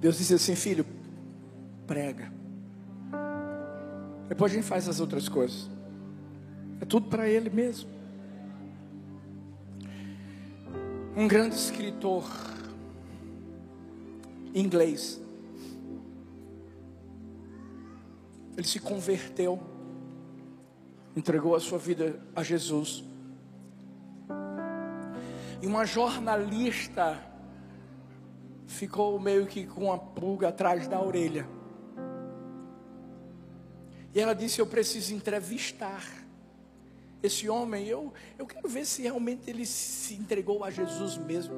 Deus disse assim: Filho, prega. Depois a gente faz as outras coisas. É tudo para Ele mesmo. Um grande escritor inglês. Ele se converteu, entregou a sua vida a Jesus. E uma jornalista ficou meio que com uma pulga atrás da orelha. E ela disse: Eu preciso entrevistar esse homem. Eu, eu quero ver se realmente ele se entregou a Jesus mesmo.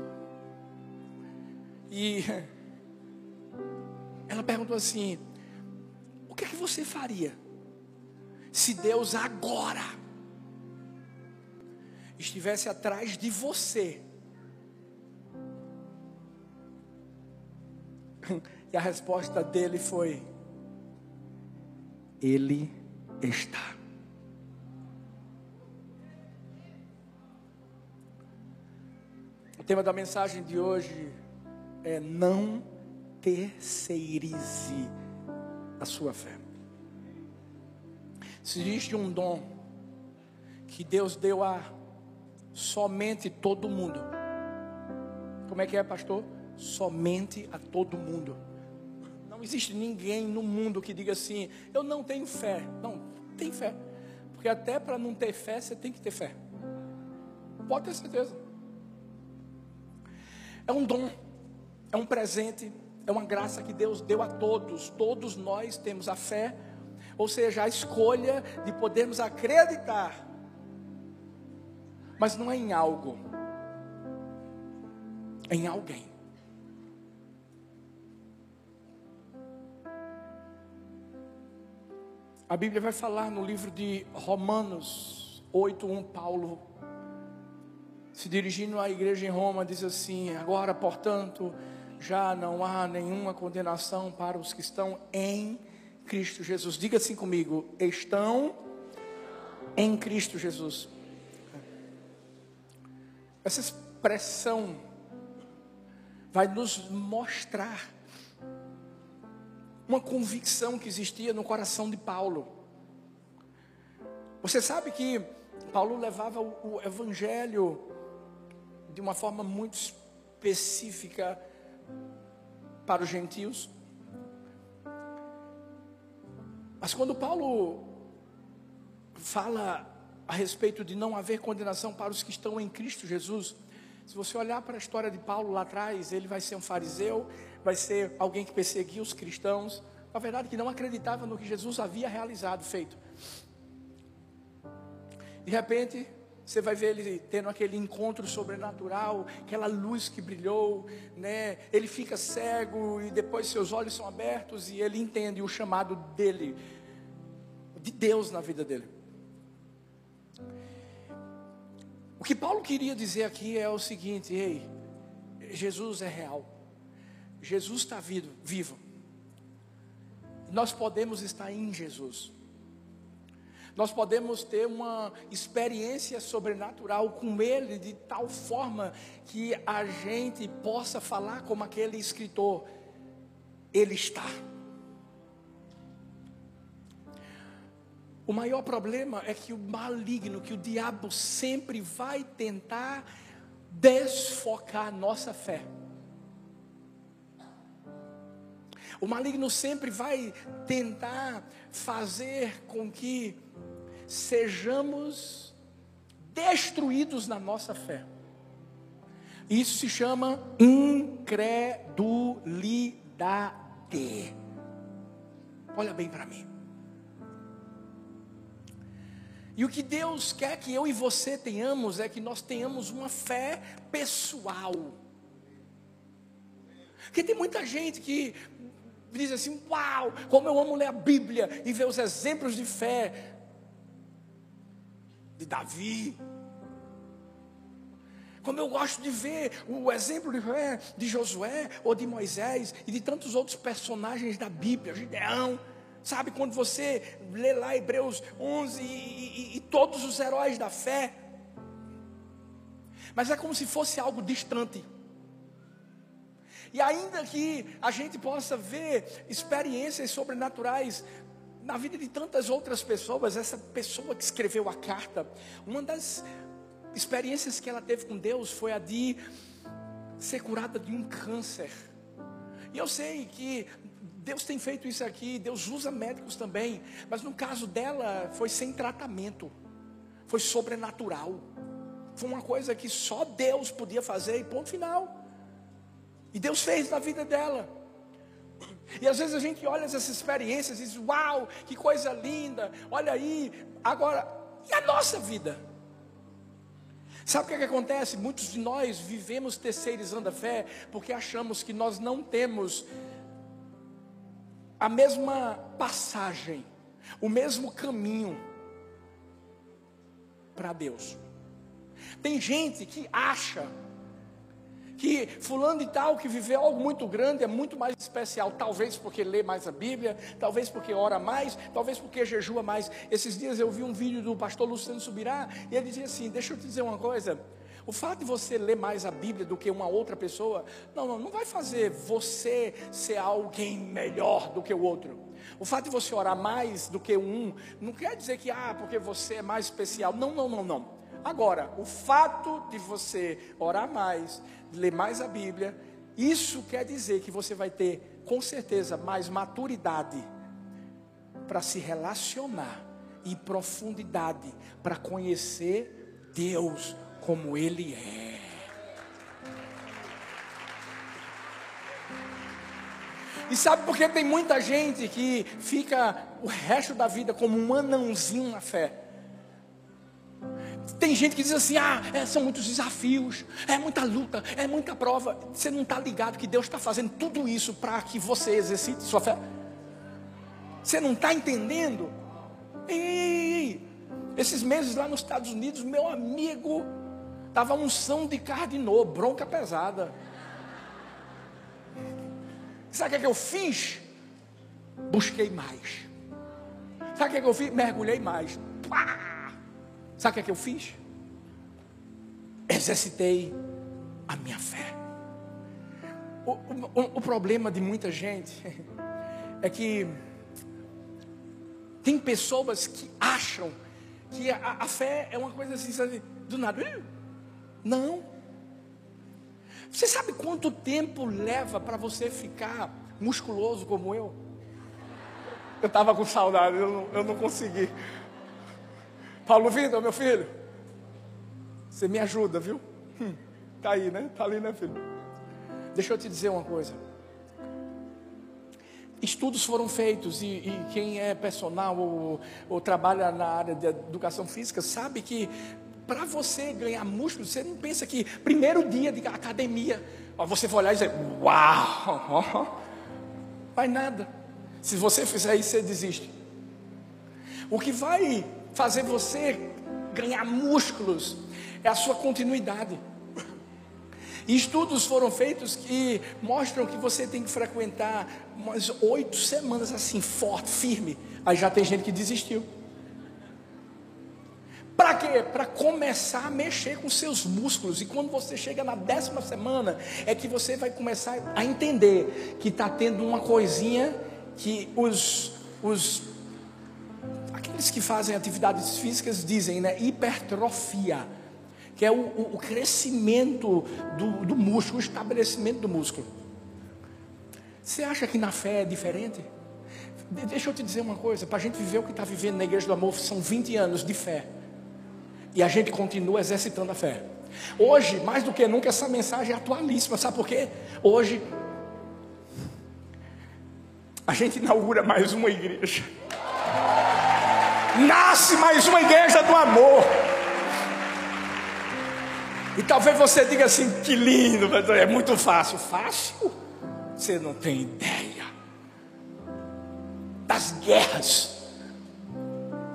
E ela perguntou assim: O que é que você faria se Deus agora estivesse atrás de você? E a resposta dele foi: Ele está. O tema da mensagem de hoje é não terceirize a sua fé. Se existe um dom que Deus deu a somente todo mundo. Como é que é, pastor? Somente a todo mundo. Não existe ninguém no mundo que diga assim: eu não tenho fé. Não, tem fé. Porque até para não ter fé, você tem que ter fé. Pode ter certeza. É um dom, é um presente, é uma graça que Deus deu a todos. Todos nós temos a fé, ou seja, a escolha de podermos acreditar. Mas não é em algo, é em alguém. A Bíblia vai falar no livro de Romanos 8:1 Paulo se dirigindo à igreja em Roma diz assim: Agora, portanto, já não há nenhuma condenação para os que estão em Cristo Jesus. Diga assim comigo: estão em Cristo Jesus. Essa expressão vai nos mostrar uma convicção que existia no coração de Paulo. Você sabe que Paulo levava o evangelho de uma forma muito específica para os gentios. Mas quando Paulo fala a respeito de não haver condenação para os que estão em Cristo Jesus, se você olhar para a história de Paulo lá atrás, ele vai ser um fariseu, vai ser alguém que perseguia os cristãos, na verdade que não acreditava no que Jesus havia realizado, feito. De repente, você vai ver ele tendo aquele encontro sobrenatural, aquela luz que brilhou, né? Ele fica cego e depois seus olhos são abertos e ele entende o chamado dele, de Deus na vida dele. O que Paulo queria dizer aqui é o seguinte: ei, Jesus é real, Jesus está vivo. Nós podemos estar em Jesus nós podemos ter uma experiência sobrenatural com Ele de tal forma que a gente possa falar como aquele escritor: Ele está. O maior problema é que o maligno, que o diabo sempre vai tentar desfocar nossa fé. O maligno sempre vai tentar fazer com que sejamos destruídos na nossa fé. Isso se chama incredulidade. Olha bem para mim. E o que Deus quer que eu e você tenhamos é que nós tenhamos uma fé pessoal. Porque tem muita gente que diz assim: Uau, como eu amo ler a Bíblia e ver os exemplos de fé de Davi. Como eu gosto de ver o exemplo de, de Josué ou de Moisés e de tantos outros personagens da Bíblia, Gideão. Sabe quando você lê lá Hebreus 11 e, e, e todos os heróis da fé. Mas é como se fosse algo distante. E ainda que a gente possa ver experiências sobrenaturais na vida de tantas outras pessoas, essa pessoa que escreveu a carta, uma das experiências que ela teve com Deus foi a de ser curada de um câncer. E eu sei que Deus tem feito isso aqui, Deus usa médicos também, mas no caso dela foi sem tratamento, foi sobrenatural, foi uma coisa que só Deus podia fazer e ponto final. E Deus fez na vida dela. E às vezes a gente olha essas experiências e diz: Uau, que coisa linda, olha aí. Agora, e a nossa vida? Sabe o que, é que acontece? Muitos de nós vivemos terceirizando a fé porque achamos que nós não temos a mesma passagem, o mesmo caminho para Deus. Tem gente que acha que fulano e tal que viveu algo muito grande é muito mais especial, talvez porque lê mais a Bíblia, talvez porque ora mais, talvez porque jejua mais. Esses dias eu vi um vídeo do pastor Luciano Subirá e ele dizia assim: Deixa eu te dizer uma coisa. O fato de você ler mais a Bíblia do que uma outra pessoa, não, não, não vai fazer você ser alguém melhor do que o outro. O fato de você orar mais do que um, não quer dizer que, ah, porque você é mais especial. Não, não, não, não. Agora, o fato de você orar mais, ler mais a Bíblia, isso quer dizer que você vai ter, com certeza, mais maturidade para se relacionar e profundidade para conhecer Deus como Ele é. E sabe por que tem muita gente que fica o resto da vida como um anãozinho na fé? Tem gente que diz assim: ah, é, são muitos desafios, é muita luta, é muita prova. Você não está ligado que Deus está fazendo tudo isso para que você exercite sua fé? Você não está entendendo? Ei, esses meses lá nos Estados Unidos, meu amigo, estava unção de cardinou, bronca pesada. Sabe o que, é que eu fiz? Busquei mais. Sabe o que, é que eu fiz? Mergulhei mais. Pá! Sabe o que, é que eu fiz? Exercitei a minha fé. O, o, o problema de muita gente é que tem pessoas que acham que a, a fé é uma coisa assim, sabe, do nada. Não. Você sabe quanto tempo leva para você ficar musculoso como eu? Eu estava com saudade, eu eu não consegui. Paulo Vitor, meu filho, você me ajuda, viu? Hum, tá aí, né? Tá ali, né, filho? Deixa eu te dizer uma coisa. Estudos foram feitos e, e quem é personal ou, ou trabalha na área de educação física sabe que para você ganhar músculo, você não pensa que primeiro dia de academia, você vai olhar e dizer, uau, vai nada. Se você fizer isso, você desiste. O que vai fazer você ganhar músculos, é a sua continuidade. E estudos foram feitos que mostram que você tem que frequentar umas oito semanas assim, forte, firme. Aí já tem gente que desistiu. Para quê? Para começar a mexer com seus músculos. E quando você chega na décima semana, é que você vai começar a entender que está tendo uma coisinha que os, os aqueles que fazem atividades físicas dizem, né? Hipertrofia, que é o, o crescimento do, do músculo, o estabelecimento do músculo. Você acha que na fé é diferente? Deixa eu te dizer uma coisa: para a gente viver o que está vivendo na Igreja do Amor, são 20 anos de fé. E a gente continua exercitando a fé. Hoje, mais do que nunca, essa mensagem é atualíssima. Sabe por quê? Hoje, a gente inaugura mais uma igreja nasce mais uma igreja do amor. E talvez você diga assim: que lindo, é muito fácil. Fácil? Você não tem ideia das guerras.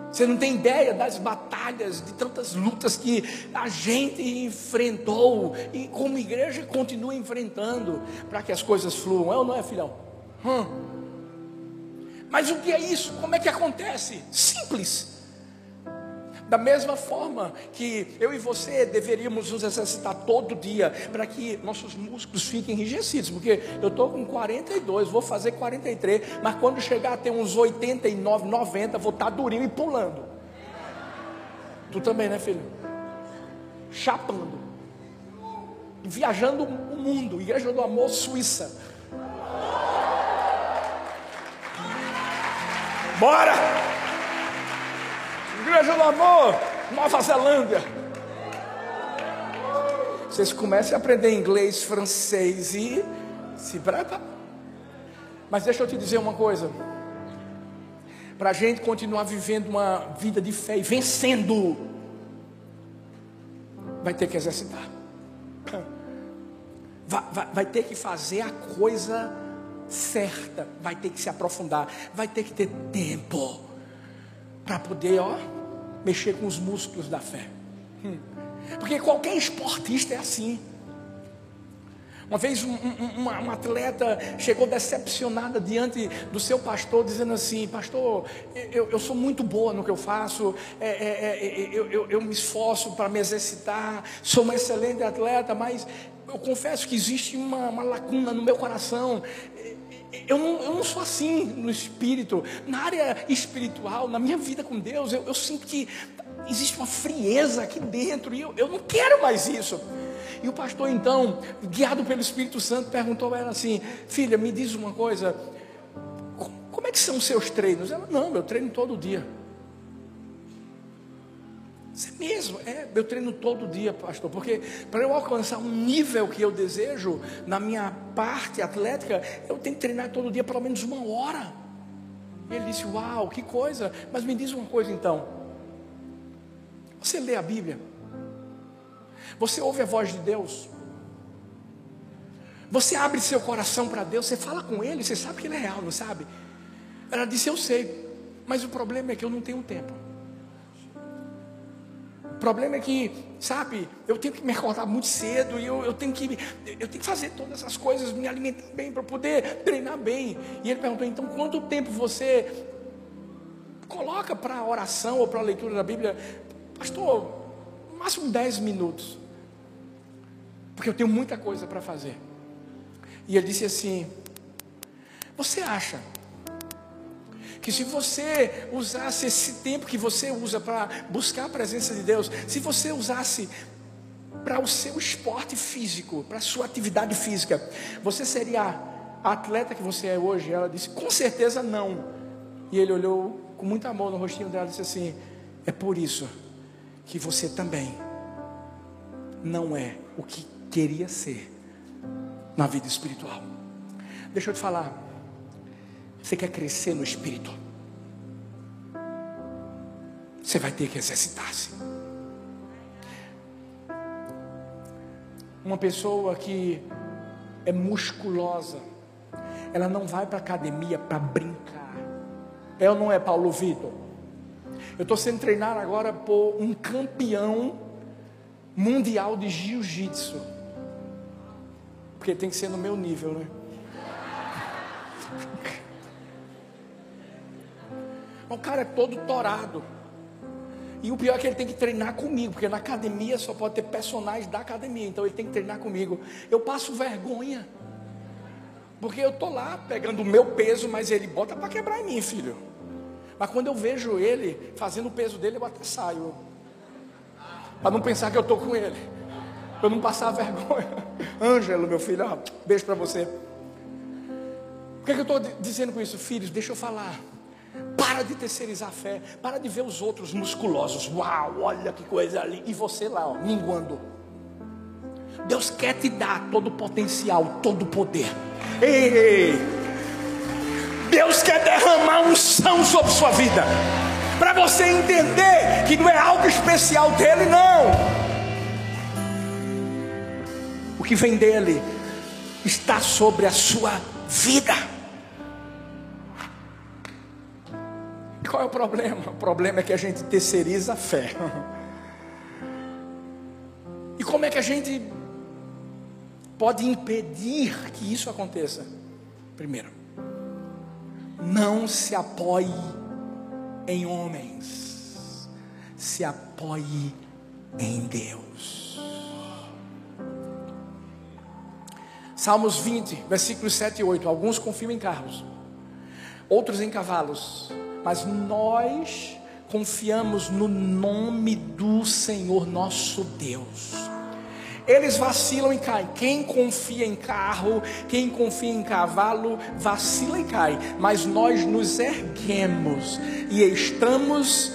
Você não tem ideia das batalhas, de tantas lutas que a gente enfrentou e como igreja continua enfrentando para que as coisas fluam. É ou não é, filhão? Hum. Mas o que é isso? Como é que acontece? Simples. Da mesma forma que eu e você deveríamos nos exercitar todo dia para que nossos músculos fiquem enrijecidos, porque eu estou com 42, vou fazer 43, mas quando chegar a ter uns 89, 90, vou estar tá durinho e pulando. Tu também, né, filho? Chapando, viajando o mundo, Igreja do Amor Suíça. Bora! Igreja do Amor, Nova Zelândia. Vocês comecem a aprender inglês, francês e se prepara. Mas deixa eu te dizer uma coisa. Para a gente continuar vivendo uma vida de fé e vencendo, vai ter que exercitar. Vai, vai, vai ter que fazer a coisa certa, vai ter que se aprofundar, vai ter que ter tempo para poder, ó, mexer com os músculos da fé. Hum. Porque qualquer esportista é assim. Uma vez um, um, uma, uma, atleta chegou decepcionada diante do seu pastor, dizendo assim: Pastor, eu, eu sou muito boa no que eu faço, é, é, é, eu, eu, eu me esforço para me exercitar, sou uma excelente atleta, mas eu confesso que existe uma, uma lacuna no meu coração. Eu não, eu não, sou assim no espírito, na área espiritual, na minha vida com Deus, eu, eu sinto que existe uma frieza aqui dentro e eu, eu não quero mais isso. E o pastor, então, guiado pelo Espírito Santo, perguntou a ela assim: Filha, me diz uma coisa, como é que são os seus treinos? Ela, não, eu treino todo dia. Isso é mesmo, é, eu treino todo dia, pastor, porque para eu alcançar um nível que eu desejo na minha parte atlética, eu tenho que treinar todo dia pelo menos uma hora. E ele disse: Uau, que coisa, mas me diz uma coisa então. Você lê a Bíblia? Você ouve a voz de Deus? Você abre seu coração para Deus, você fala com Ele, você sabe que Ele é real, não sabe? Ela disse: Eu sei, mas o problema é que eu não tenho tempo. O problema é que, sabe, eu tenho que me acordar muito cedo e eu, eu, tenho, que, eu tenho que fazer todas essas coisas, me alimentar bem para poder treinar bem. E ele perguntou: então, quanto tempo você coloca para a oração ou para a leitura da Bíblia? Pastor, máximo 10 minutos, porque eu tenho muita coisa para fazer. E ele disse assim: Você acha que se você usasse esse tempo que você usa para buscar a presença de Deus, se você usasse para o seu esporte físico, para a sua atividade física, você seria a atleta que você é hoje? Ela disse: Com certeza não. E ele olhou com muito amor no rostinho dela e disse assim: É por isso que você também não é o que queria ser na vida espiritual. Deixa eu te falar. Você quer crescer no espírito? Você vai ter que exercitar-se. Uma pessoa que é musculosa, ela não vai para a academia para brincar. É ou não é, Paulo Vitor? Eu estou sendo treinado agora por um campeão mundial de jiu-jitsu. Porque tem que ser no meu nível, né? O cara é todo torado. E o pior é que ele tem que treinar comigo, porque na academia só pode ter personagens da academia, então ele tem que treinar comigo. Eu passo vergonha. Porque eu tô lá pegando o meu peso, mas ele bota para quebrar em mim, filho. Mas quando eu vejo ele fazendo o peso dele, eu até saio. Para não pensar que eu estou com ele. Para não passar vergonha. Ângelo, meu filho, ó, beijo para você. Por que, que eu estou dizendo com isso? Filhos, deixa eu falar. Para de terceirizar a fé. Para de ver os outros musculosos. Uau, olha que coisa ali. E você lá, ó, minguando. Deus quer te dar todo o potencial, todo o poder. Ei, Deus quer derramar um são sobre sua vida. Para você entender que não é algo especial dele, não. O que vem dele está sobre a sua vida. É o problema? O problema é que a gente terceiriza a fé. E como é que a gente pode impedir que isso aconteça? Primeiro, não se apoie em homens, se apoie em Deus. Salmos 20, versículos 7 e 8. Alguns confiam em carros, outros em cavalos, mas nós confiamos no nome do Senhor nosso Deus. Eles vacilam e caem. Quem confia em carro, quem confia em cavalo, vacila e cai. Mas nós nos erguemos e estamos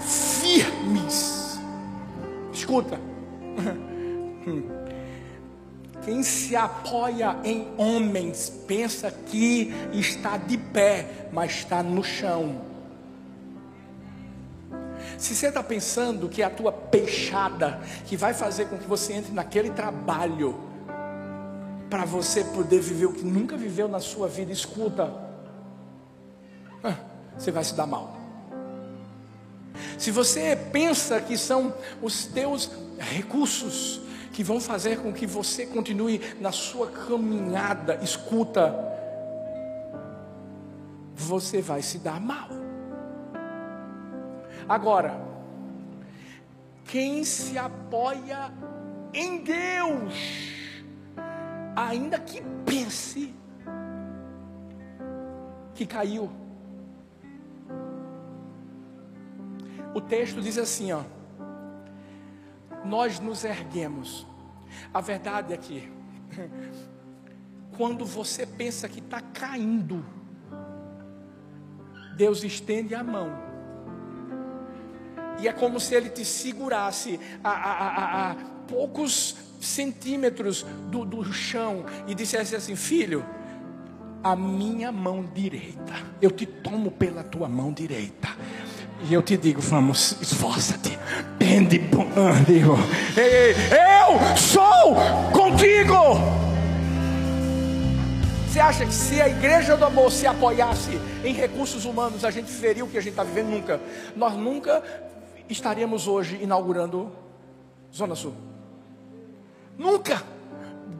firmes. Escuta. Quem se apoia em homens pensa que está de pé, mas está no chão. Se você está pensando que é a tua peixada que vai fazer com que você entre naquele trabalho para você poder viver o que nunca viveu na sua vida, escuta, você vai se dar mal. Se você pensa que são os teus recursos que vão fazer com que você continue na sua caminhada, escuta, você vai se dar mal. Agora, quem se apoia em Deus, ainda que pense que caiu, o texto diz assim, ó. Nós nos erguemos. A verdade é que quando você pensa que está caindo, Deus estende a mão e é como se ele te segurasse a, a, a, a poucos centímetros do, do chão e dissesse assim: Filho, a minha mão direita, eu te tomo pela tua mão direita. E eu te digo, vamos, esforça-te. Tende digo, eu sou contigo. Você acha que se a igreja do amor se apoiasse em recursos humanos, a gente viveria o que a gente está vivendo? Nunca. Nós nunca estaríamos hoje inaugurando Zona Sul. Nunca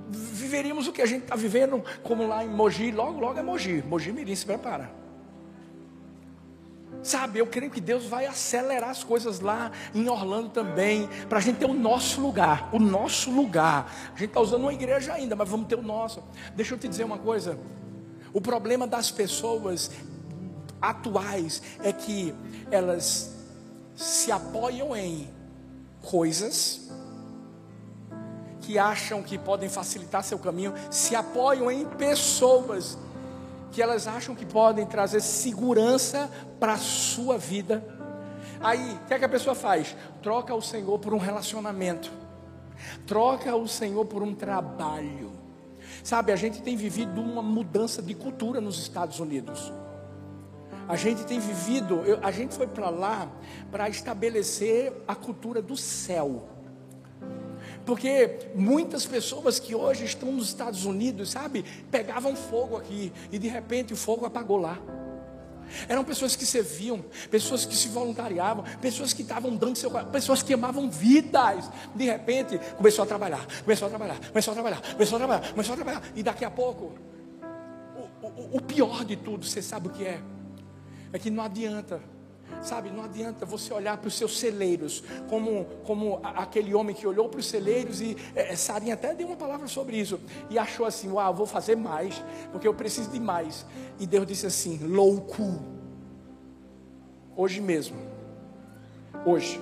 viveríamos o que a gente está vivendo, como lá em Mogi, logo, logo é Mogi. Mogi Mirim se prepara. Sabe, eu creio que Deus vai acelerar as coisas lá em Orlando também, para a gente ter o nosso lugar, o nosso lugar. A gente está usando uma igreja ainda, mas vamos ter o nosso. Deixa eu te dizer uma coisa: o problema das pessoas atuais é que elas se apoiam em coisas que acham que podem facilitar seu caminho, se apoiam em pessoas que elas acham que podem trazer segurança para a sua vida. Aí, o que, é que a pessoa faz? Troca o Senhor por um relacionamento, troca o Senhor por um trabalho. Sabe, a gente tem vivido uma mudança de cultura nos Estados Unidos. A gente tem vivido, eu, a gente foi para lá para estabelecer a cultura do céu. Porque muitas pessoas que hoje estão nos Estados Unidos, sabe, pegavam fogo aqui e de repente o fogo apagou lá. Eram pessoas que serviam, pessoas que se voluntariavam, pessoas que estavam dando seu pessoas que amavam vidas. De repente, começou a trabalhar, começou a trabalhar, começou a trabalhar, começou a trabalhar, começou a trabalhar. E daqui a pouco, o, o, o pior de tudo, você sabe o que é? é que não adianta, sabe, não adianta você olhar para os seus celeiros, como, como aquele homem que olhou para os celeiros e é, é, Sarinha até deu uma palavra sobre isso, e achou assim: Uau, vou fazer mais, porque eu preciso de mais. E Deus disse assim: Louco, hoje mesmo, hoje,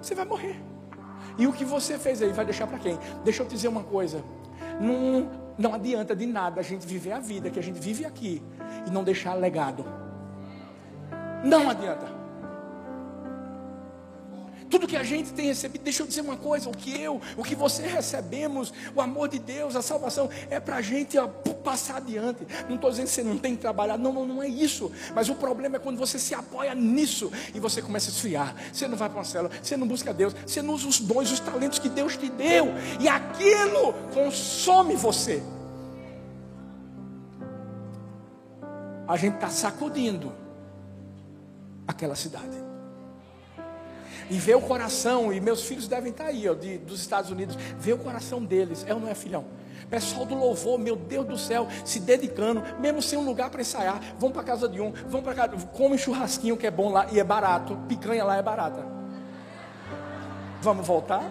você vai morrer. E o que você fez aí vai deixar para quem? Deixa eu te dizer uma coisa: não, não adianta de nada a gente viver a vida que a gente vive aqui e não deixar legado. Não adianta. Tudo que a gente tem recebido, deixa eu dizer uma coisa: o que eu, o que você recebemos, o amor de Deus, a salvação, é para a gente passar adiante. Não estou dizendo que você não tem que trabalhar, não, não, não é isso. Mas o problema é quando você se apoia nisso e você começa a esfriar. Você não vai para uma célula, você não busca Deus, você não usa os dons, os talentos que Deus te deu, e aquilo consome você. A gente está sacudindo aquela cidade. E ver o coração, e meus filhos devem estar aí, ó, de, dos Estados Unidos, ver o coração deles, é ou não é filhão? Pessoal do louvor, meu Deus do céu, se dedicando, mesmo sem um lugar para ensaiar. Vão para casa de um, vão para casa, come churrasquinho que é bom lá e é barato. Picanha lá é barata. Vamos voltar?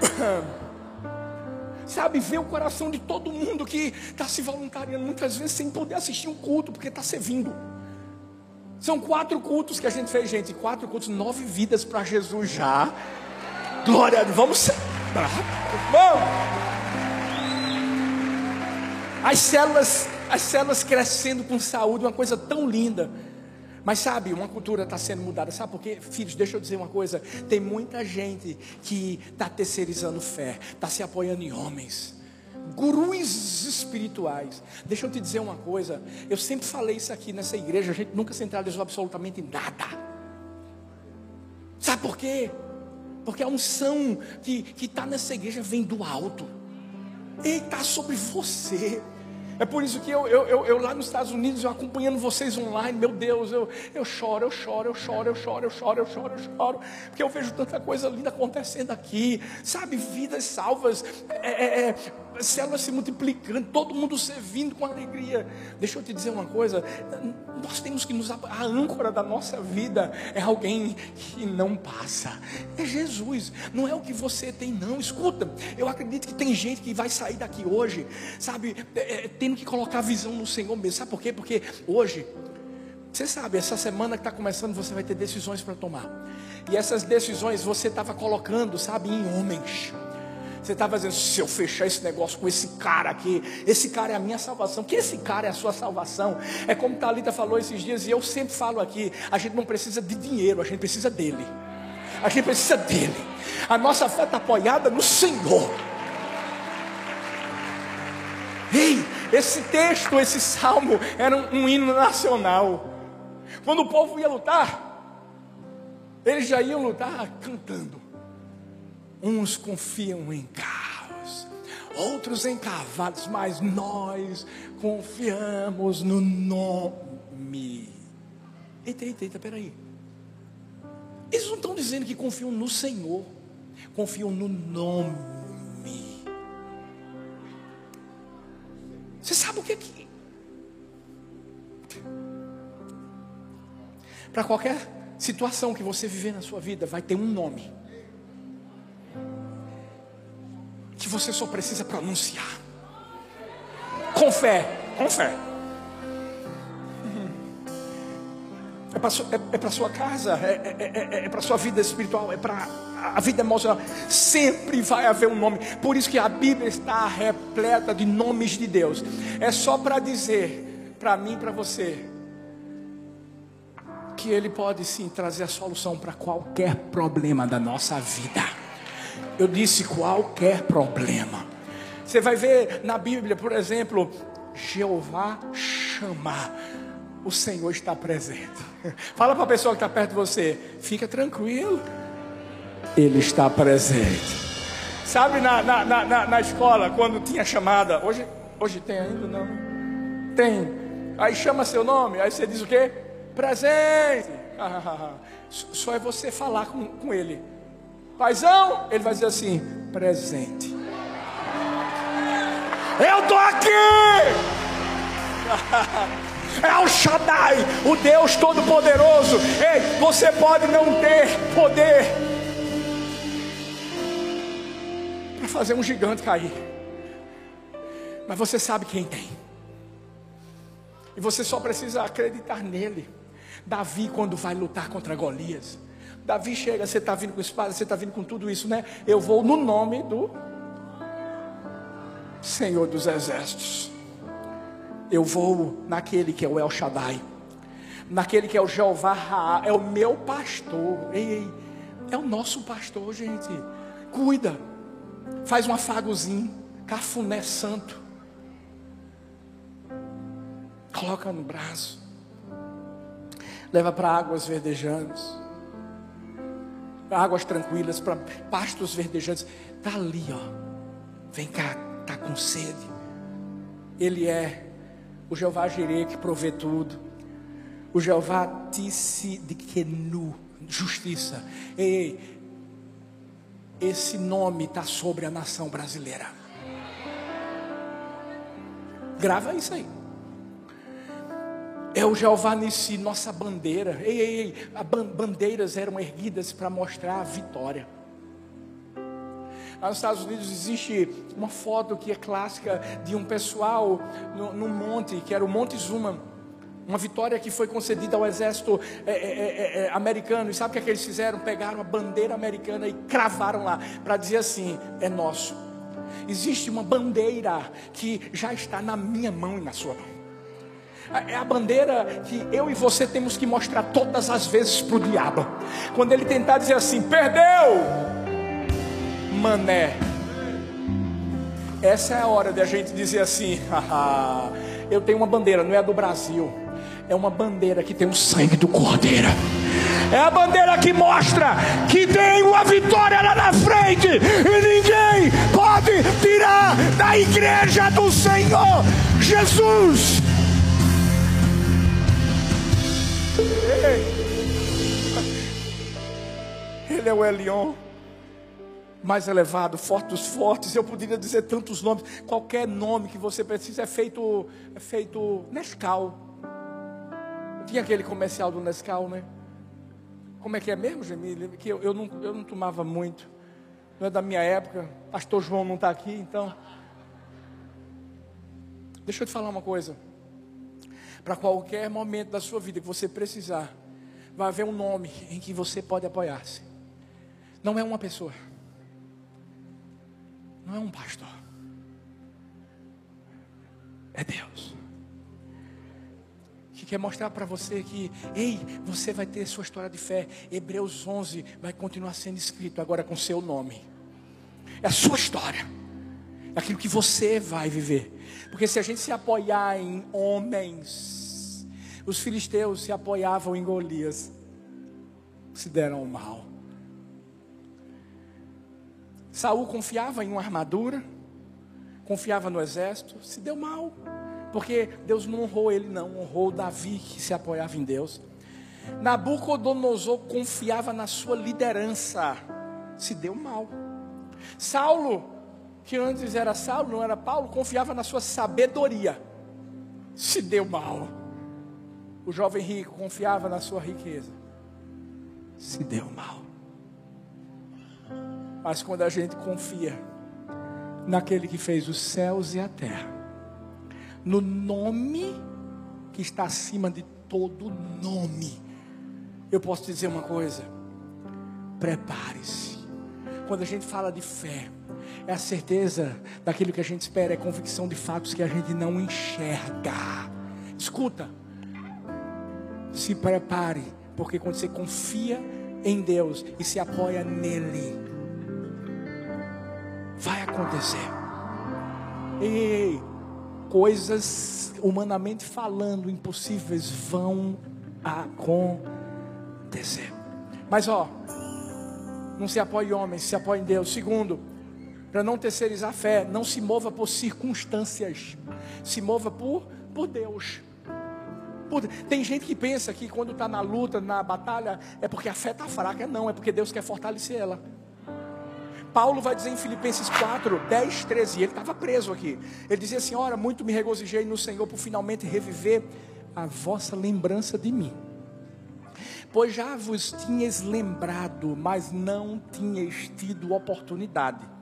Sabe, ver o coração de todo mundo que está se voluntariando, muitas vezes sem poder assistir um culto, porque está servindo. São quatro cultos que a gente fez, gente. Quatro cultos, nove vidas para Jesus já. Glória. Vamos celebrar. Vamos. As células, as células crescendo com saúde, uma coisa tão linda. Mas sabe, uma cultura está sendo mudada. Sabe por quê? Filhos, deixa eu dizer uma coisa. Tem muita gente que está terceirizando fé, está se apoiando em homens gurus espirituais. Deixa eu te dizer uma coisa. Eu sempre falei isso aqui nessa igreja. A gente nunca centralizou absolutamente nada. Sabe por quê? Porque a unção que está nessa igreja vem do alto. E está sobre você. É por isso que eu, eu, eu, eu, lá nos Estados Unidos, eu acompanhando vocês online, meu Deus, eu, eu choro, eu choro, eu choro, eu choro, eu choro, eu choro, eu choro, porque eu vejo tanta coisa linda acontecendo aqui, sabe, vidas salvas, é, é, é células se multiplicando, todo mundo servindo com alegria. Deixa eu te dizer uma coisa: nós temos que nos. A âncora da nossa vida é alguém que não passa, é Jesus, não é o que você tem, não. Escuta, eu acredito que tem gente que vai sair daqui hoje, sabe, é, é, tendo que colocar a visão no Senhor mesmo. Sabe por quê? Porque hoje. Você sabe, essa semana que está começando, você vai ter decisões para tomar. E essas decisões você estava colocando, sabe, em homens. Você estava dizendo, se eu fechar esse negócio com esse cara aqui, esse cara é a minha salvação, que esse cara é a sua salvação. É como Talita falou esses dias, e eu sempre falo aqui, a gente não precisa de dinheiro, a gente precisa dele. A gente precisa dele. A nossa fé está apoiada no Senhor. Ei, esse texto, esse salmo era um, um hino nacional. Quando o povo ia lutar, eles já iam lutar cantando. Uns confiam em carros, outros em cavalos, mas nós confiamos no nome. Eita, eita, eita, peraí. Eles não estão dizendo que confiam no Senhor, confiam no nome. Você sabe o que é que. Para qualquer situação que você viver na sua vida, vai ter um nome. Que você só precisa pronunciar. Com fé, com fé. É para é, é sua casa, é, é, é, é para sua vida espiritual, é para a vida emocional. Sempre vai haver um nome. Por isso que a Bíblia está repleta de nomes de Deus. É só para dizer para mim e para você que Ele pode sim trazer a solução para qualquer problema da nossa vida. Eu disse qualquer problema. Você vai ver na Bíblia, por exemplo, Jeová chamar. O Senhor está presente. Fala para a pessoa que está perto de você, fica tranquilo. Ele está presente. Sabe na, na, na, na escola, quando tinha chamada, hoje, hoje tem ainda não? Tem. Aí chama seu nome, aí você diz o quê? Presente. Só é você falar com, com ele. Paizão, ele vai dizer assim: presente. Eu estou aqui. É o Shaddai, o Deus Todo-Poderoso. Ei, você pode não ter poder para fazer um gigante cair, mas você sabe quem tem, e você só precisa acreditar nele. Davi, quando vai lutar contra Golias, Davi chega, você está vindo com espada, você está vindo com tudo isso, né? Eu vou no nome do Senhor dos Exércitos. Eu vou naquele que é o El Shaddai, naquele que é o Jeová Ra, é o meu pastor. Ei, ei, é o nosso pastor, gente. Cuida, faz um afagozinho, cafuné santo, coloca no braço, leva para águas verdejantes águas tranquilas, para pastos verdejantes. Está ali, ó. Vem cá, está com sede. Ele é o Jeová Jireh que provê tudo. O Jeová disse de Kenu, justiça. Ei, esse nome está sobre a nação brasileira. Grava isso aí. É o Jeová Nissi, nossa bandeira. Ei, ei, ei, as bandeiras eram erguidas para mostrar a vitória. Lá nos Estados Unidos existe uma foto que é clássica de um pessoal no, no monte, que era o Monte Zuma. Uma vitória que foi concedida ao exército é, é, é, é americano. E sabe o que, é que eles fizeram? Pegaram a bandeira americana e cravaram lá, para dizer assim: é nosso. Existe uma bandeira que já está na minha mão e na sua mão. É a bandeira que eu e você temos que mostrar todas as vezes para o diabo. Quando ele tentar dizer assim: perdeu, mané. Essa é a hora de a gente dizer assim: eu tenho uma bandeira, não é a do Brasil, é uma bandeira que tem o sangue do Cordeiro. É a bandeira que mostra que tem uma vitória lá na frente e ninguém pode tirar da igreja do Senhor Jesus. Ele é o Elion mais elevado, forte dos fortes. Eu poderia dizer tantos nomes. Qualquer nome que você precisa é feito, é feito Nescau. Tinha aquele comercial do Nescau, né? Como é que é mesmo, Gemília? Que eu, eu, não, eu não tomava muito. Não é da minha época. Pastor João não está aqui, então. Deixa eu te falar uma coisa. Para qualquer momento da sua vida que você precisar, vai haver um nome em que você pode apoiar-se. Não é uma pessoa não é um pastor, é Deus. Que quer mostrar para você que, ei, você vai ter sua história de fé. Hebreus 11 vai continuar sendo escrito agora com seu nome. É a sua história, é aquilo que você vai viver. Porque se a gente se apoiar em homens, os filisteus se apoiavam em Golias, se deram mal. Saul confiava em uma armadura, confiava no exército, se deu mal, porque Deus não honrou ele, não, honrou Davi que se apoiava em Deus. Nabucodonosor confiava na sua liderança, se deu mal. Saulo, que antes era Saulo, não era Paulo, confiava na sua sabedoria, se deu mal. O jovem rico confiava na sua riqueza, se deu mal. Mas quando a gente confia naquele que fez os céus e a terra, no nome que está acima de todo nome, eu posso dizer uma coisa: prepare-se. Quando a gente fala de fé, é a certeza daquilo que a gente espera, é a convicção de fatos que a gente não enxerga. Escuta, se prepare, porque quando você confia em Deus e se apoia nele, vai acontecer. E coisas humanamente falando impossíveis vão acontecer. Mas ó, não se apoie em homens, se apoie em Deus. Segundo, para não terceirizar a fé, não se mova por circunstâncias, se mova por, por Deus. Por, tem gente que pensa que quando está na luta, na batalha, é porque a fé está fraca. Não, é porque Deus quer fortalecer ela. Paulo vai dizer em Filipenses 4, 10, 13, ele estava preso aqui. Ele dizia assim: Ora, muito me regozijei no Senhor por finalmente reviver a vossa lembrança de mim. Pois já vos tinhas lembrado, mas não tinhas tido oportunidade.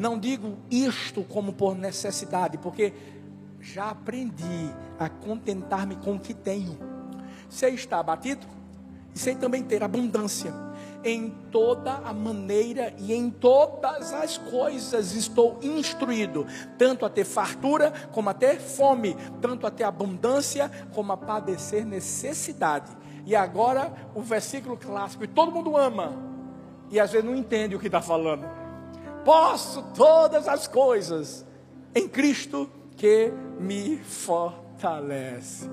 Não digo isto como por necessidade, porque já aprendi a contentar-me com o que tenho. Sei estar abatido e sei também ter abundância em toda a maneira e em todas as coisas estou instruído, tanto a ter fartura como a ter fome, tanto a ter abundância como a padecer necessidade. E agora o versículo clássico, e todo mundo ama, e às vezes não entende o que está falando. Posso todas as coisas em Cristo que me fortalece.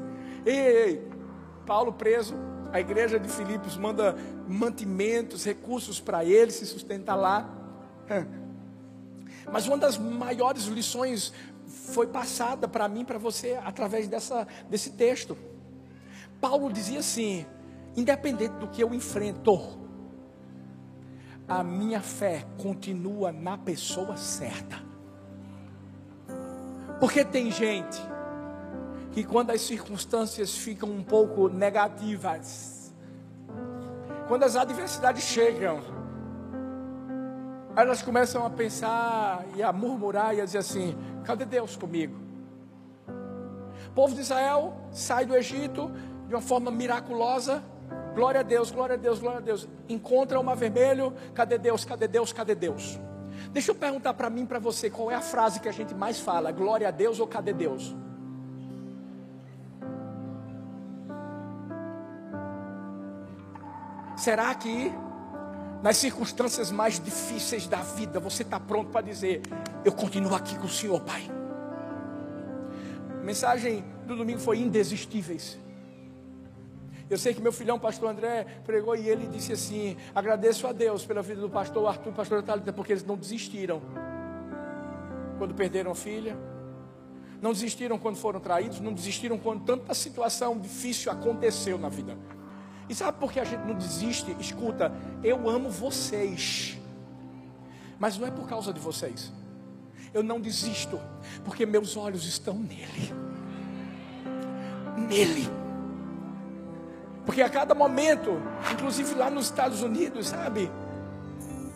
Ei, ei, Paulo preso, a igreja de Filipos manda mantimentos, recursos para ele se sustentar lá. Mas uma das maiores lições foi passada para mim, para você, através dessa, desse texto. Paulo dizia assim: independente do que eu enfrento, a minha fé continua na pessoa certa. Porque tem gente que quando as circunstâncias ficam um pouco negativas, quando as adversidades chegam, elas começam a pensar e a murmurar e a dizer assim: cadê Deus comigo? O povo de Israel sai do Egito de uma forma miraculosa. Glória a Deus, glória a Deus, glória a Deus. Encontra o mar vermelho. Cadê Deus? Cadê Deus? Cadê Deus? Deixa eu perguntar para mim, para você, qual é a frase que a gente mais fala? Glória a Deus ou cadê Deus? Será que nas circunstâncias mais difíceis da vida você está pronto para dizer: Eu continuo aqui com o Senhor, Pai? A mensagem do domingo foi indesistíveis. Eu sei que meu filhão, pastor André, pregou e ele disse assim: agradeço a Deus pela vida do pastor Arthur e pastor Thalita, porque eles não desistiram quando perderam a filha, não desistiram quando foram traídos, não desistiram quando tanta situação difícil aconteceu na vida. E sabe por que a gente não desiste? Escuta, eu amo vocês, mas não é por causa de vocês. Eu não desisto, porque meus olhos estão nele. Nele. Porque a cada momento, inclusive lá nos Estados Unidos, sabe?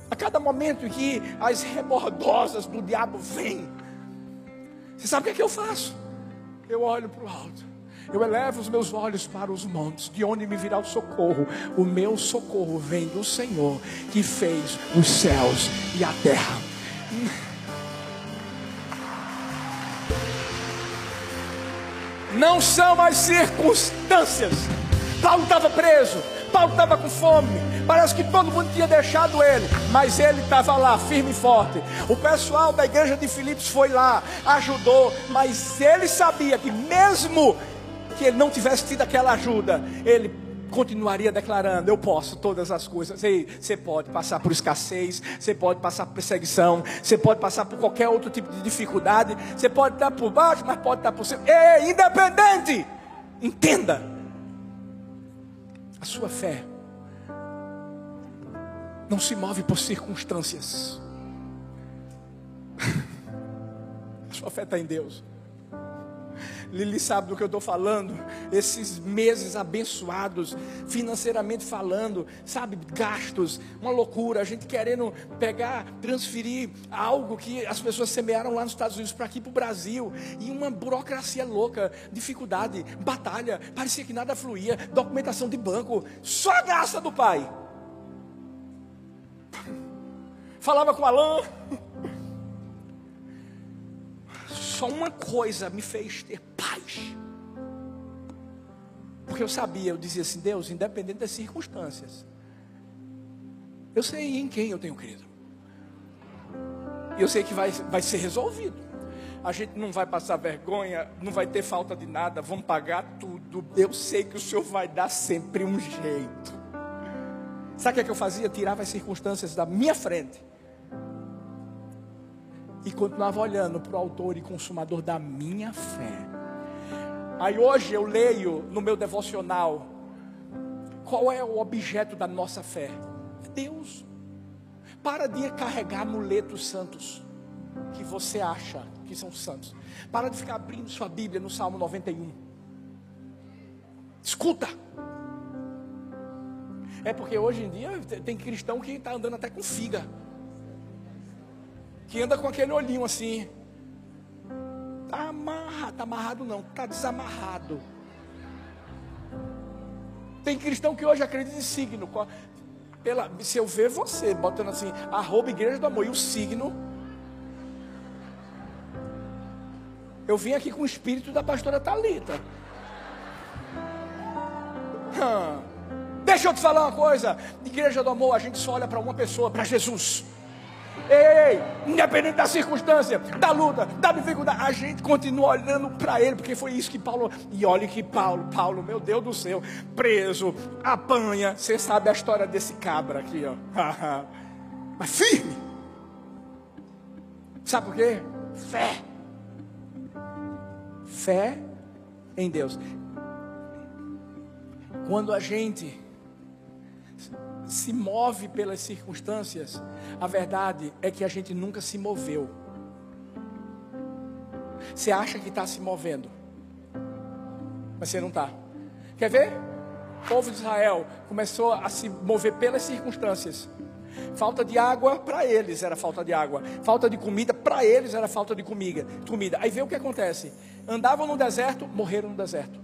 A cada momento que as rebordosas do diabo vêm, você sabe o que, é que eu faço? Eu olho para o alto. Eu elevo os meus olhos para os montes, de onde me virá o socorro. O meu socorro vem do Senhor, que fez os céus e a terra. Não são as circunstâncias. Paulo estava preso, Paulo estava com fome. Parece que todo mundo tinha deixado ele, mas ele estava lá, firme e forte. O pessoal da igreja de Filipos foi lá, ajudou, mas ele sabia que mesmo que ele não tivesse tido aquela ajuda, ele continuaria declarando: Eu posso todas as coisas. Ei, você pode passar por escassez, você pode passar por perseguição, você pode passar por qualquer outro tipo de dificuldade, você pode estar por baixo, mas pode estar por cima. Ei, independente, entenda: a sua fé não se move por circunstâncias, a sua fé está em Deus. Lili sabe do que eu estou falando. Esses meses abençoados, financeiramente falando, sabe, gastos, uma loucura. A gente querendo pegar, transferir algo que as pessoas semearam lá nos Estados Unidos para aqui para o Brasil. E uma burocracia louca, dificuldade, batalha. Parecia que nada fluía. Documentação de banco. Só a graça do Pai. Falava com o Alain só uma coisa me fez ter paz. Porque eu sabia, eu dizia assim, Deus, independente das circunstâncias, eu sei em quem eu tenho crido. E eu sei que vai, vai ser resolvido. A gente não vai passar vergonha, não vai ter falta de nada, vamos pagar tudo. Eu sei que o Senhor vai dar sempre um jeito. Sabe o que, é que eu fazia? Tirava as circunstâncias da minha frente e continuava olhando para o autor e consumador da minha fé. Aí hoje eu leio no meu devocional qual é o objeto da nossa fé? É Deus. Para de carregar amuletos santos que você acha que são santos. Para de ficar abrindo sua Bíblia no Salmo 91. Escuta. É porque hoje em dia tem cristão que está andando até com figa que anda com aquele olhinho assim. Está amarrado, tá amarrado não, está desamarrado. Tem cristão que hoje acredita em signo. Pela, se eu ver você botando assim, arroba igreja do amor e o signo. Eu vim aqui com o espírito da pastora Talita. Hum. Deixa eu te falar uma coisa. Igreja do amor, a gente só olha para uma pessoa, para Jesus. Ei, independente da circunstância, da luta, da dificuldade, a gente continua olhando para ele, porque foi isso que Paulo. E olha que Paulo, Paulo, meu Deus do céu, preso, apanha. Você sabe a história desse cabra aqui, ó. Mas firme. Sabe por quê? Fé. Fé em Deus. Quando a gente se move pelas circunstâncias, a verdade é que a gente nunca se moveu. Você acha que está se movendo, mas você não está. Quer ver? O povo de Israel começou a se mover pelas circunstâncias. Falta de água para eles era falta de água. Falta de comida para eles era falta de comida. comida. Aí vê o que acontece. Andavam no deserto, morreram no deserto.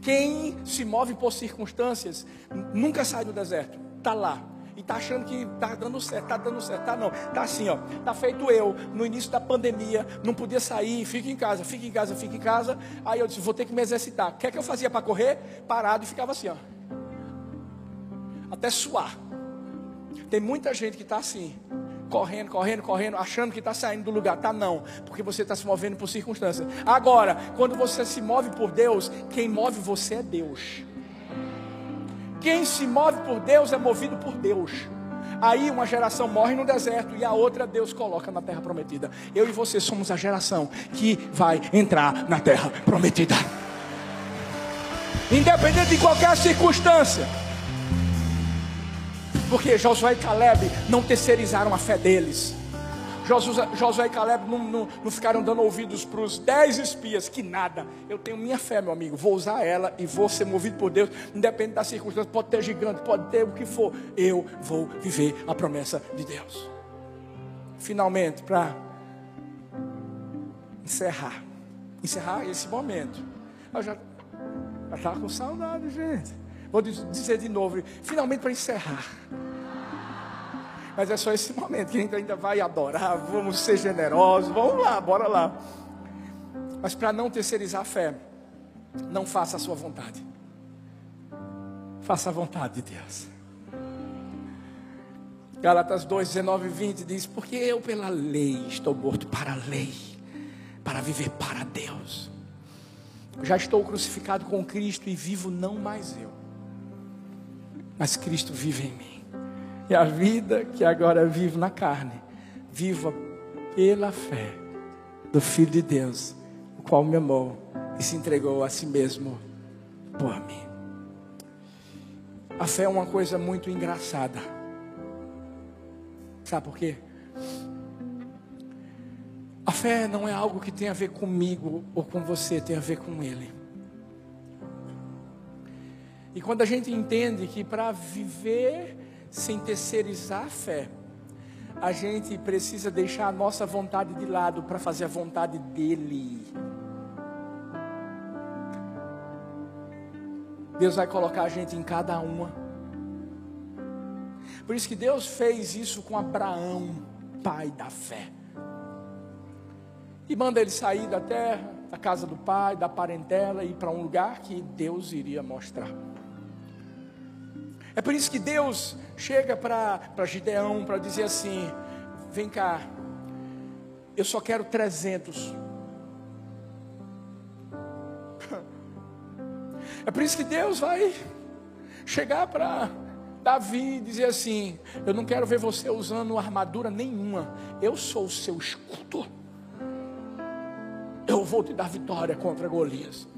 Quem se move por circunstâncias nunca sai do deserto. Está lá. E está achando que está dando certo, está dando certo. Tá não. Está assim, ó. Está feito eu, no início da pandemia, não podia sair, fica em casa, fica em casa, fica em casa. Aí eu disse, vou ter que me exercitar. O que é que eu fazia para correr? Parado e ficava assim, ó. Até suar. Tem muita gente que está assim, correndo, correndo, correndo, achando que está saindo do lugar. Tá não, porque você está se movendo por circunstâncias. Agora, quando você se move por Deus, quem move você é Deus. Quem se move por Deus é movido por Deus. Aí uma geração morre no deserto e a outra Deus coloca na terra prometida. Eu e você somos a geração que vai entrar na terra prometida. Independente de qualquer circunstância. Porque Josué e Caleb não terceirizaram a fé deles. Josué, Josué e Caleb não, não, não ficaram dando ouvidos para os dez espias, que nada. Eu tenho minha fé, meu amigo. Vou usar ela e vou ser movido por Deus, independente das circunstâncias. Pode ter gigante, pode ter o que for. Eu vou viver a promessa de Deus. Finalmente, para encerrar, encerrar esse momento. Eu já estava com saudade, gente. Vou dizer de novo, finalmente para encerrar. Mas é só esse momento que a gente ainda vai adorar, vamos ser generosos, vamos lá, bora lá. Mas para não terceirizar a fé, não faça a sua vontade. Faça a vontade de Deus. Galatas 2, 19 e 20 diz: Porque eu, pela lei, estou morto para a lei, para viver para Deus. Já estou crucificado com Cristo e vivo não mais eu, mas Cristo vive em mim. E a vida que agora vivo na carne, viva pela fé do Filho de Deus, o qual me amou e se entregou a si mesmo por mim. A fé é uma coisa muito engraçada. Sabe por quê? A fé não é algo que tem a ver comigo ou com você, tem a ver com Ele. E quando a gente entende que para viver sem terceirizar a fé, a gente precisa deixar a nossa vontade de lado para fazer a vontade dele. Deus vai colocar a gente em cada uma. Por isso que Deus fez isso com Abraão, pai da fé. E manda ele sair da terra, da casa do pai, da parentela e ir para um lugar que Deus iria mostrar. É por isso que Deus chega para Gideão para dizer assim: vem cá, eu só quero 300. É por isso que Deus vai chegar para Davi e dizer assim: Eu não quero ver você usando armadura nenhuma, eu sou o seu escudo. Eu vou te dar vitória contra Golias.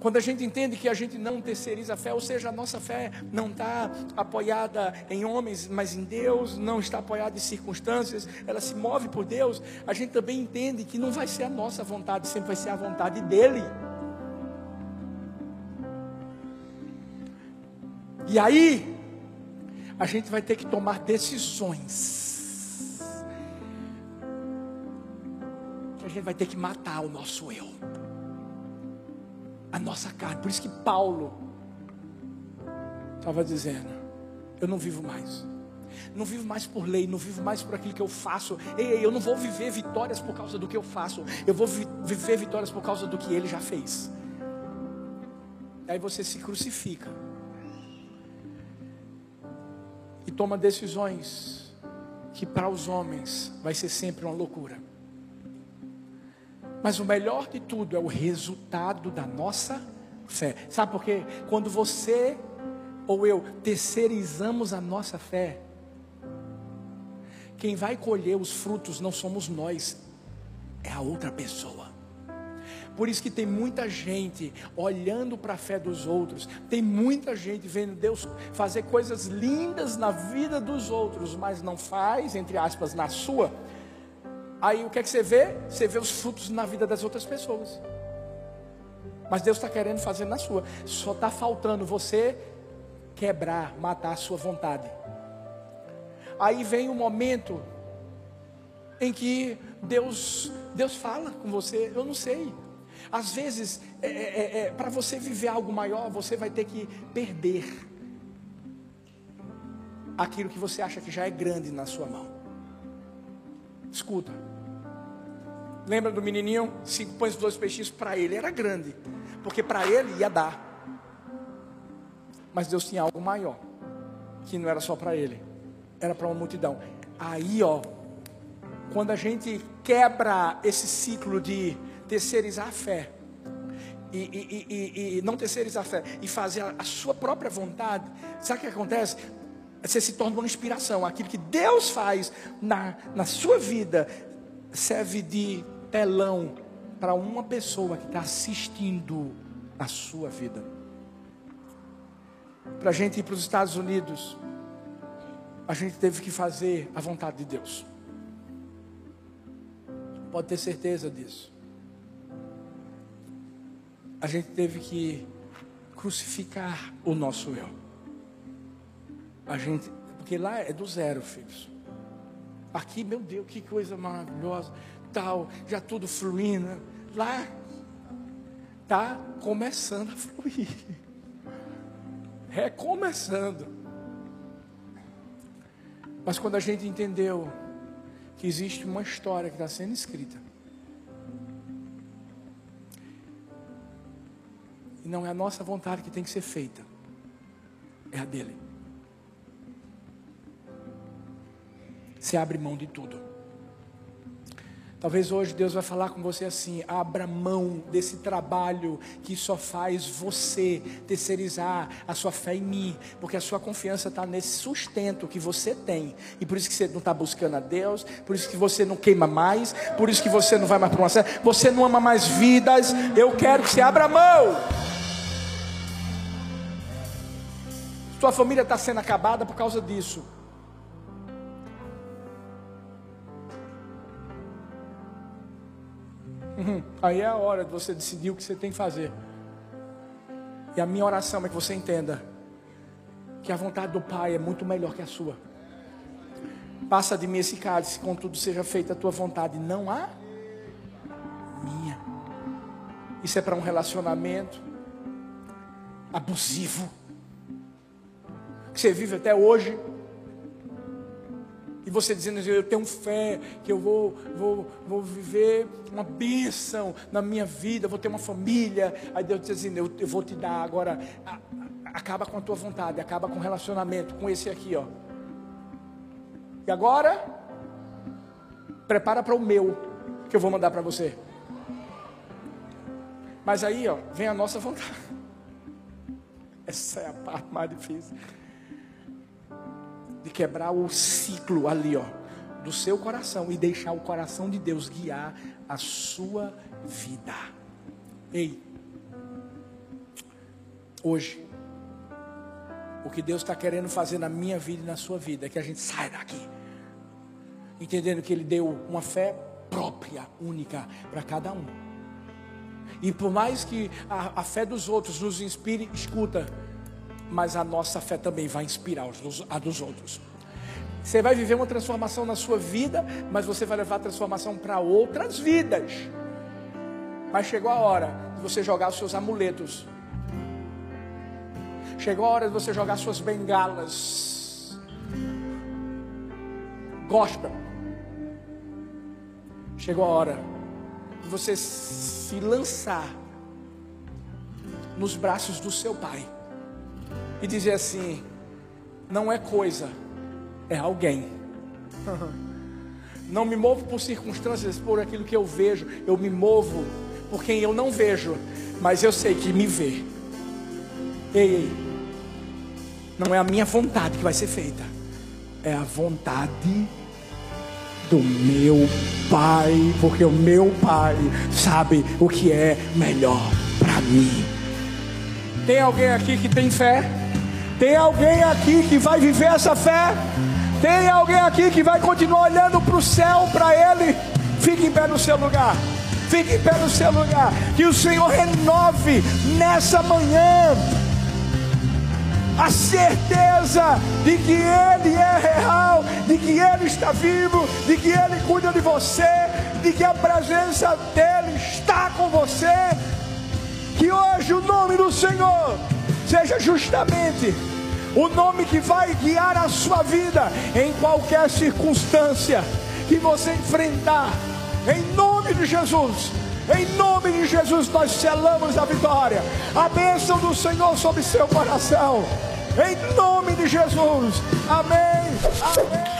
Quando a gente entende que a gente não terceiriza a fé, ou seja, a nossa fé não está apoiada em homens, mas em Deus, não está apoiada em circunstâncias, ela se move por Deus, a gente também entende que não vai ser a nossa vontade, sempre vai ser a vontade dEle. E aí, a gente vai ter que tomar decisões. A gente vai ter que matar o nosso eu a nossa carne. Por isso que Paulo estava dizendo: Eu não vivo mais. Não vivo mais por lei, não vivo mais por aquilo que eu faço. Ei, eu não vou viver vitórias por causa do que eu faço. Eu vou vi viver vitórias por causa do que ele já fez. Aí você se crucifica. E toma decisões que para os homens vai ser sempre uma loucura. Mas o melhor de tudo é o resultado da nossa fé. Sabe por quê? Quando você ou eu terceirizamos a nossa fé, quem vai colher os frutos não somos nós, é a outra pessoa. Por isso que tem muita gente olhando para a fé dos outros, tem muita gente vendo Deus fazer coisas lindas na vida dos outros, mas não faz, entre aspas, na sua Aí o que é que você vê? Você vê os frutos na vida das outras pessoas. Mas Deus está querendo fazer na sua. Só está faltando você quebrar, matar a sua vontade. Aí vem o momento em que Deus, Deus fala com você. Eu não sei. Às vezes, é, é, é, é para você viver algo maior, você vai ter que perder aquilo que você acha que já é grande na sua mão. Escuta. Lembra do menininho? Cinco pães e dois peixinhos para ele era grande, porque para ele ia dar. Mas Deus tinha algo maior, que não era só para ele, era para uma multidão. Aí, ó, quando a gente quebra esse ciclo de terceirizar a fé, e, e, e, e, não terceirizar a fé, e fazer a, a sua própria vontade, sabe o que acontece? Você se torna uma inspiração. Aquilo que Deus faz na, na sua vida serve de telão para uma pessoa que está assistindo a sua vida. Para a gente ir para os Estados Unidos, a gente teve que fazer a vontade de Deus. Pode ter certeza disso. A gente teve que crucificar o nosso eu. A gente, porque lá é do zero, filhos. Aqui, meu Deus, que coisa maravilhosa, tal, já tudo fluindo. Lá tá começando a fluir. É começando. Mas quando a gente entendeu que existe uma história que está sendo escrita, e não é a nossa vontade que tem que ser feita, é a dele. Você abre mão de tudo. Talvez hoje Deus vai falar com você assim: abra mão desse trabalho que só faz você terceirizar a sua fé em mim, porque a sua confiança está nesse sustento que você tem, e por isso que você não está buscando a Deus, por isso que você não queima mais, por isso que você não vai mais para uma série, você não ama mais vidas. Eu quero que você abra mão. Sua família está sendo acabada por causa disso. Uhum. Aí é a hora de você decidir o que você tem que fazer. E a minha oração é que você entenda que a vontade do Pai é muito melhor que a sua. Passa de mim esse cálice, contudo seja feita a tua vontade, não a minha. Isso é para um relacionamento abusivo que você vive até hoje. E você dizendo eu tenho fé que eu vou, vou, vou viver uma bênção na minha vida, vou ter uma família. Aí Deus diz assim, eu, eu vou te dar agora. A, a, acaba com a tua vontade, acaba com o relacionamento, com esse aqui, ó. E agora, prepara para o meu, que eu vou mandar para você. Mas aí, ó, vem a nossa vontade. Essa é a parte mais difícil de quebrar o ciclo ali, ó, do seu coração e deixar o coração de Deus guiar a sua vida. Ei, hoje, o que Deus está querendo fazer na minha vida e na sua vida é que a gente saia daqui, entendendo que Ele deu uma fé própria, única para cada um. E por mais que a, a fé dos outros nos inspire, escuta, mas a nossa fé também vai inspirar a dos outros. Você vai viver uma transformação na sua vida, mas você vai levar a transformação para outras vidas. Mas chegou a hora de você jogar os seus amuletos. Chegou a hora de você jogar suas bengalas. Gospel. Chegou a hora de você se lançar nos braços do seu pai e dizer assim: não é coisa, é alguém. Não me movo por circunstâncias, por aquilo que eu vejo, eu me movo por quem eu não vejo, mas eu sei que me vê. Ei, ei, não é a minha vontade que vai ser feita, é a vontade do meu Pai, porque o meu Pai sabe o que é melhor para mim. Tem alguém aqui que tem fé? Tem alguém aqui que vai viver essa fé? Tem alguém aqui que vai continuar olhando para o céu, para Ele? Fique em pé no seu lugar. Fique em pé no seu lugar. Que o Senhor renove nessa manhã a certeza de que Ele é real, de que Ele está vivo, de que Ele cuida de você, de que a presença dEle está com você. Que hoje o nome do Senhor seja justamente o nome que vai guiar a sua vida em qualquer circunstância que você enfrentar. Em nome de Jesus. Em nome de Jesus nós selamos a vitória. A bênção do Senhor sobre seu coração. Em nome de Jesus. Amém. Amém.